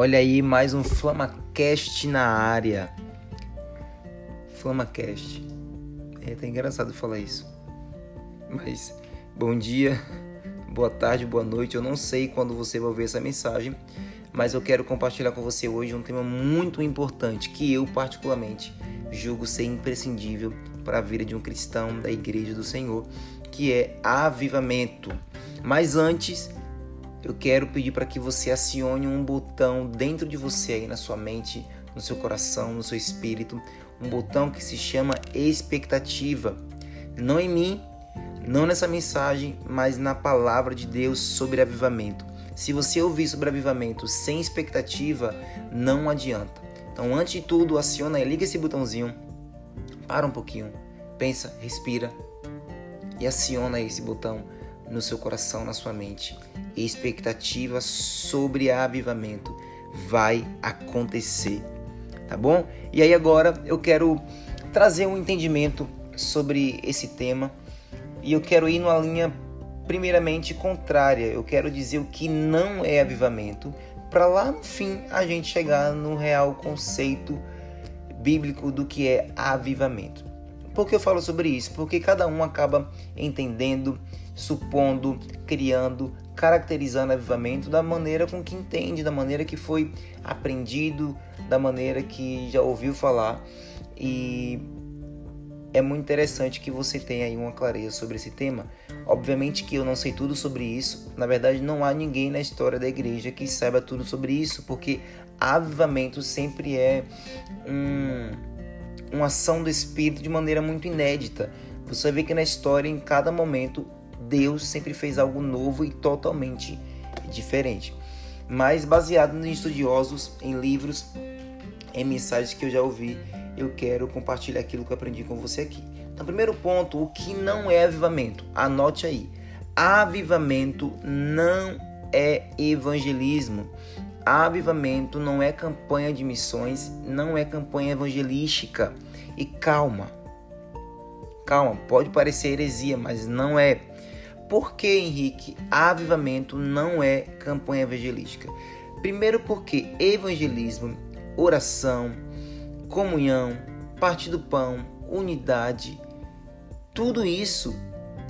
Olha aí, mais um FlamaCast na área. FlamaCast. É até engraçado falar isso. Mas, bom dia, boa tarde, boa noite. Eu não sei quando você vai ver essa mensagem, mas eu quero compartilhar com você hoje um tema muito importante que eu, particularmente, julgo ser imprescindível para a vida de um cristão da Igreja do Senhor, que é avivamento. Mas antes, eu quero pedir para que você acione um botão dentro de você aí na sua mente, no seu coração, no seu espírito, um botão que se chama expectativa. Não em mim, não nessa mensagem, mas na palavra de Deus sobre avivamento. Se você ouvir sobre avivamento sem expectativa, não adianta. Então, antes de tudo, aciona e liga esse botãozinho. Para um pouquinho, pensa, respira e aciona esse botão no seu coração, na sua mente. Expectativa sobre avivamento vai acontecer, tá bom? E aí agora eu quero trazer um entendimento sobre esse tema e eu quero ir numa linha primeiramente contrária. Eu quero dizer o que não é avivamento, para lá no fim a gente chegar no real conceito bíblico do que é avivamento. Por que eu falo sobre isso? Porque cada um acaba entendendo, supondo, criando, caracterizando avivamento da maneira com que entende, da maneira que foi aprendido, da maneira que já ouviu falar. E é muito interessante que você tenha aí uma clareza sobre esse tema. Obviamente que eu não sei tudo sobre isso. Na verdade, não há ninguém na história da igreja que saiba tudo sobre isso, porque avivamento sempre é um uma ação do Espírito de maneira muito inédita. Você vê que na história, em cada momento, Deus sempre fez algo novo e totalmente diferente. Mas baseado em estudiosos, em livros, em mensagens que eu já ouvi, eu quero compartilhar aquilo que eu aprendi com você aqui. Então, primeiro ponto, o que não é avivamento? Anote aí. Avivamento não é evangelismo. Avivamento não é campanha de missões, não é campanha evangelística. E calma, calma, pode parecer heresia, mas não é. Por que, Henrique, avivamento não é campanha evangelística? Primeiro, porque evangelismo, oração, comunhão, parte do pão, unidade, tudo isso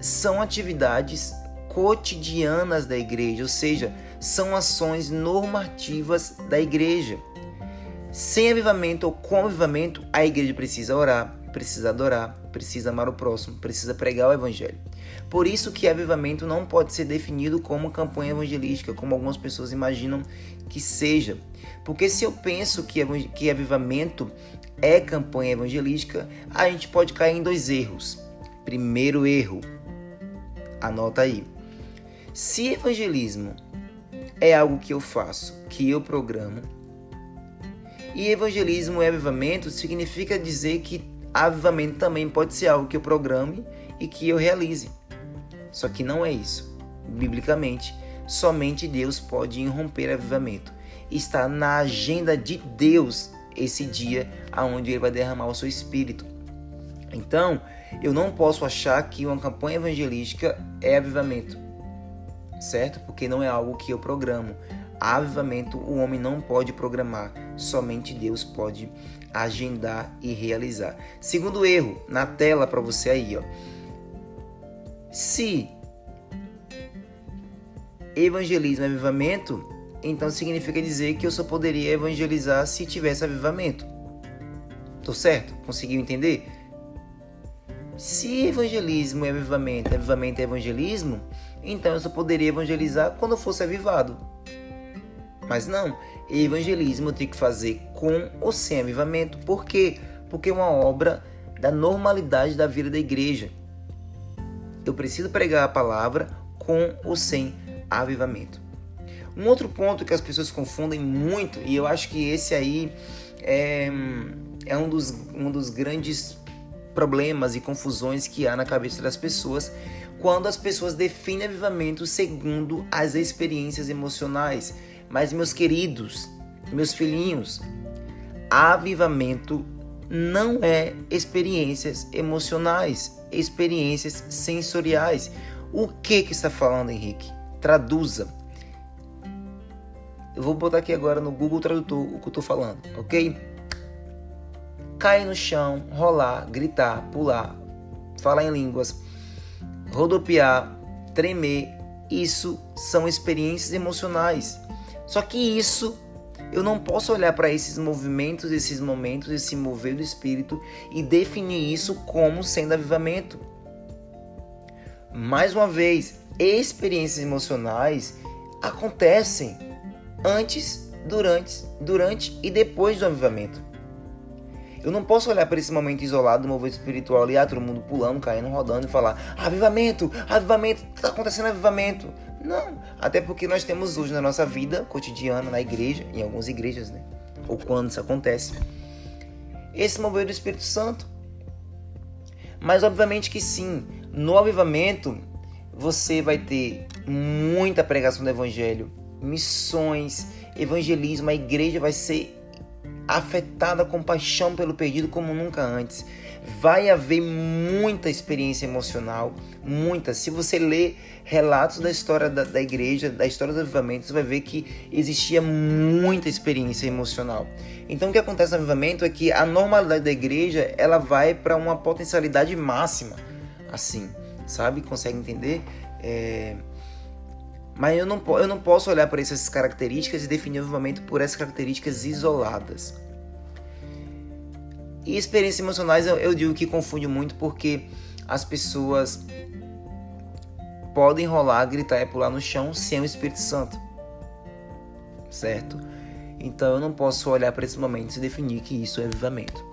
são atividades cotidianas da igreja, ou seja, são ações normativas da igreja. Sem avivamento ou com avivamento, a igreja precisa orar, precisa adorar, precisa amar o próximo, precisa pregar o evangelho. Por isso que avivamento não pode ser definido como campanha evangelística, como algumas pessoas imaginam que seja. Porque se eu penso que, que avivamento é campanha evangelística, a gente pode cair em dois erros. Primeiro erro, anota aí. Se evangelismo é algo que eu faço, que eu programo, e evangelismo e avivamento significa dizer que avivamento também pode ser algo que eu programe e que eu realize. Só que não é isso. Biblicamente, somente Deus pode irromper avivamento. Está na agenda de Deus esse dia aonde ele vai derramar o seu espírito. Então, eu não posso achar que uma campanha evangelística é avivamento certo? Porque não é algo que eu programo. Avivamento o homem não pode programar, somente Deus pode agendar e realizar. Segundo erro, na tela para você aí, ó. Se evangelismo é avivamento, então significa dizer que eu só poderia evangelizar se tivesse avivamento. Tô certo? Conseguiu entender? Se evangelismo é avivamento, avivamento é evangelismo, então eu só poderia evangelizar quando eu fosse avivado. Mas não, evangelismo eu tenho que fazer com ou sem avivamento. Por quê? Porque é uma obra da normalidade da vida da igreja. Eu preciso pregar a palavra com ou sem avivamento. Um outro ponto que as pessoas confundem muito, e eu acho que esse aí é, é um, dos, um dos grandes problemas e confusões que há na cabeça das pessoas, quando as pessoas definem avivamento segundo as experiências emocionais. Mas, meus queridos, meus filhinhos, avivamento não é experiências emocionais, experiências sensoriais. O que que está falando, Henrique? Traduza. Eu vou botar aqui agora no Google Tradutor o que eu estou falando, ok? Cair no chão, rolar, gritar, pular, falar em línguas, rodopiar, tremer, isso são experiências emocionais. Só que isso eu não posso olhar para esses movimentos, esses momentos, esse mover do espírito e definir isso como sendo avivamento. Mais uma vez, experiências emocionais acontecem antes, durante, durante e depois do avivamento. Eu não posso olhar para esse momento isolado do movimento espiritual e ah, todo mundo pulando, caindo, rodando e falar: avivamento, avivamento, está acontecendo avivamento. Não, até porque nós temos hoje na nossa vida cotidiana, na igreja, em algumas igrejas, né? Ou quando isso acontece, esse mover do Espírito Santo. Mas obviamente que sim, no avivamento você vai ter muita pregação do evangelho, missões, evangelismo, a igreja vai ser afetada com paixão pelo perdido como nunca antes. Vai haver muita experiência emocional, muita. Se você ler relatos da história da, da igreja, da história do avivamento, você vai ver que existia muita experiência emocional. Então o que acontece no avivamento é que a normalidade da igreja ela vai para uma potencialidade máxima, assim, sabe? Consegue entender? É... Mas eu não, eu não posso olhar para essas características e definir o avivamento por essas características isoladas. E experiências emocionais eu, eu digo que confunde muito porque as pessoas podem rolar, gritar e pular no chão sem o Espírito Santo. Certo? Então eu não posso olhar para esse momento e definir que isso é avivamento.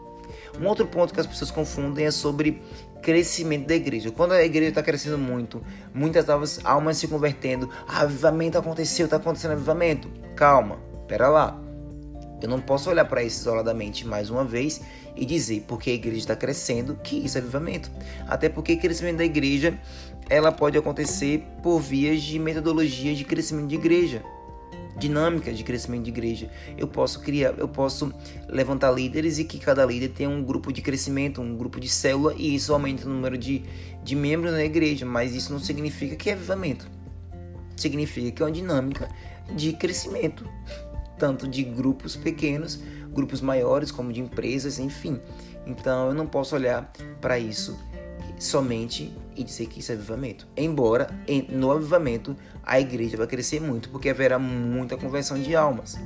Um outro ponto que as pessoas confundem é sobre crescimento da igreja. Quando a igreja está crescendo muito, muitas almas, almas se convertendo, ah, avivamento aconteceu, está acontecendo avivamento. Calma, pera lá. Eu não posso olhar para isso isoladamente mais uma vez e dizer porque a igreja está crescendo que isso é avivamento. Até porque o crescimento da igreja ela pode acontecer por vias de metodologias de crescimento de igreja dinâmica de crescimento de igreja. Eu posso criar, eu posso levantar líderes e que cada líder tenha um grupo de crescimento, um grupo de célula e isso aumenta o número de, de membros na igreja, mas isso não significa que é avivamento. Significa que é uma dinâmica de crescimento, tanto de grupos pequenos, grupos maiores, como de empresas, enfim. Então eu não posso olhar para isso somente e dizer que isso é avivamento. Embora no avivamento a igreja vai crescer muito, porque haverá muita conversão de almas.